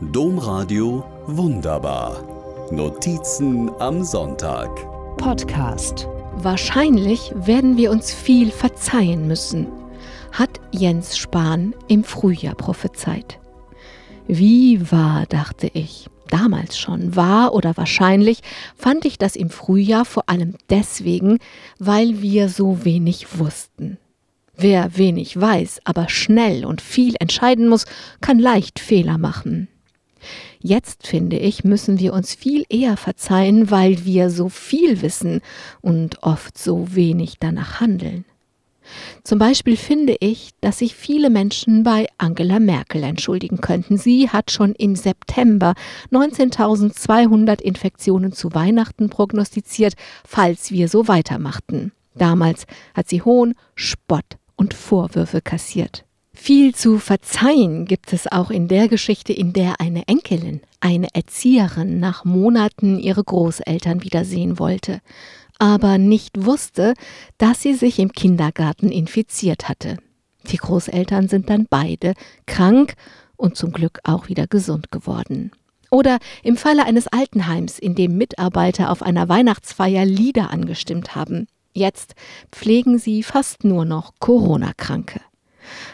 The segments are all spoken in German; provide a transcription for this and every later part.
Domradio Wunderbar. Notizen am Sonntag. Podcast. Wahrscheinlich werden wir uns viel verzeihen müssen, hat Jens Spahn im Frühjahr prophezeit. Wie wahr, dachte ich. Damals schon wahr oder wahrscheinlich fand ich das im Frühjahr vor allem deswegen, weil wir so wenig wussten. Wer wenig weiß, aber schnell und viel entscheiden muss, kann leicht Fehler machen. Jetzt, finde ich, müssen wir uns viel eher verzeihen, weil wir so viel wissen und oft so wenig danach handeln. Zum Beispiel finde ich, dass sich viele Menschen bei Angela Merkel entschuldigen könnten. Sie hat schon im September 19.200 Infektionen zu Weihnachten prognostiziert, falls wir so weitermachten. Damals hat sie Hohn, Spott und Vorwürfe kassiert. Viel zu verzeihen gibt es auch in der Geschichte, in der eine Enkelin, eine Erzieherin nach Monaten ihre Großeltern wiedersehen wollte, aber nicht wusste, dass sie sich im Kindergarten infiziert hatte. Die Großeltern sind dann beide krank und zum Glück auch wieder gesund geworden. Oder im Falle eines Altenheims, in dem Mitarbeiter auf einer Weihnachtsfeier Lieder angestimmt haben. Jetzt pflegen sie fast nur noch Corona-Kranke.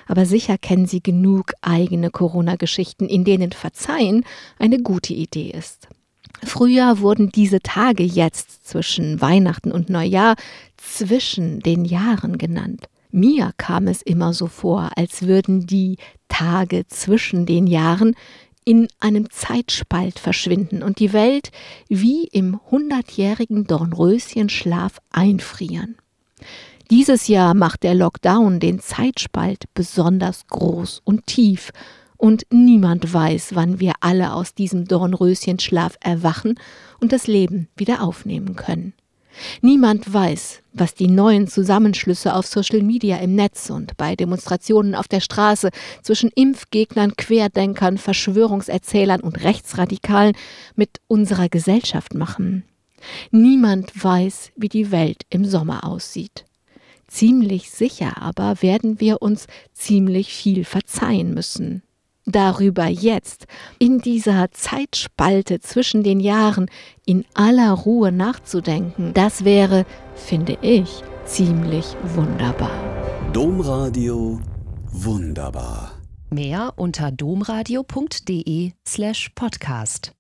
Aber sicher kennen Sie genug eigene Corona-Geschichten, in denen Verzeihen eine gute Idee ist. Früher wurden diese Tage jetzt zwischen Weihnachten und Neujahr zwischen den Jahren genannt. Mir kam es immer so vor, als würden die Tage zwischen den Jahren in einem Zeitspalt verschwinden und die Welt wie im hundertjährigen Dornröschenschlaf einfrieren. Dieses Jahr macht der Lockdown den Zeitspalt besonders groß und tief, und niemand weiß, wann wir alle aus diesem Dornröschenschlaf erwachen und das Leben wieder aufnehmen können. Niemand weiß, was die neuen Zusammenschlüsse auf Social Media im Netz und bei Demonstrationen auf der Straße zwischen Impfgegnern, Querdenkern, Verschwörungserzählern und Rechtsradikalen mit unserer Gesellschaft machen. Niemand weiß, wie die Welt im Sommer aussieht. Ziemlich sicher aber werden wir uns ziemlich viel verzeihen müssen. Darüber jetzt, in dieser Zeitspalte zwischen den Jahren, in aller Ruhe nachzudenken, das wäre, finde ich, ziemlich wunderbar. Domradio Wunderbar. Mehr unter domradio.de slash podcast.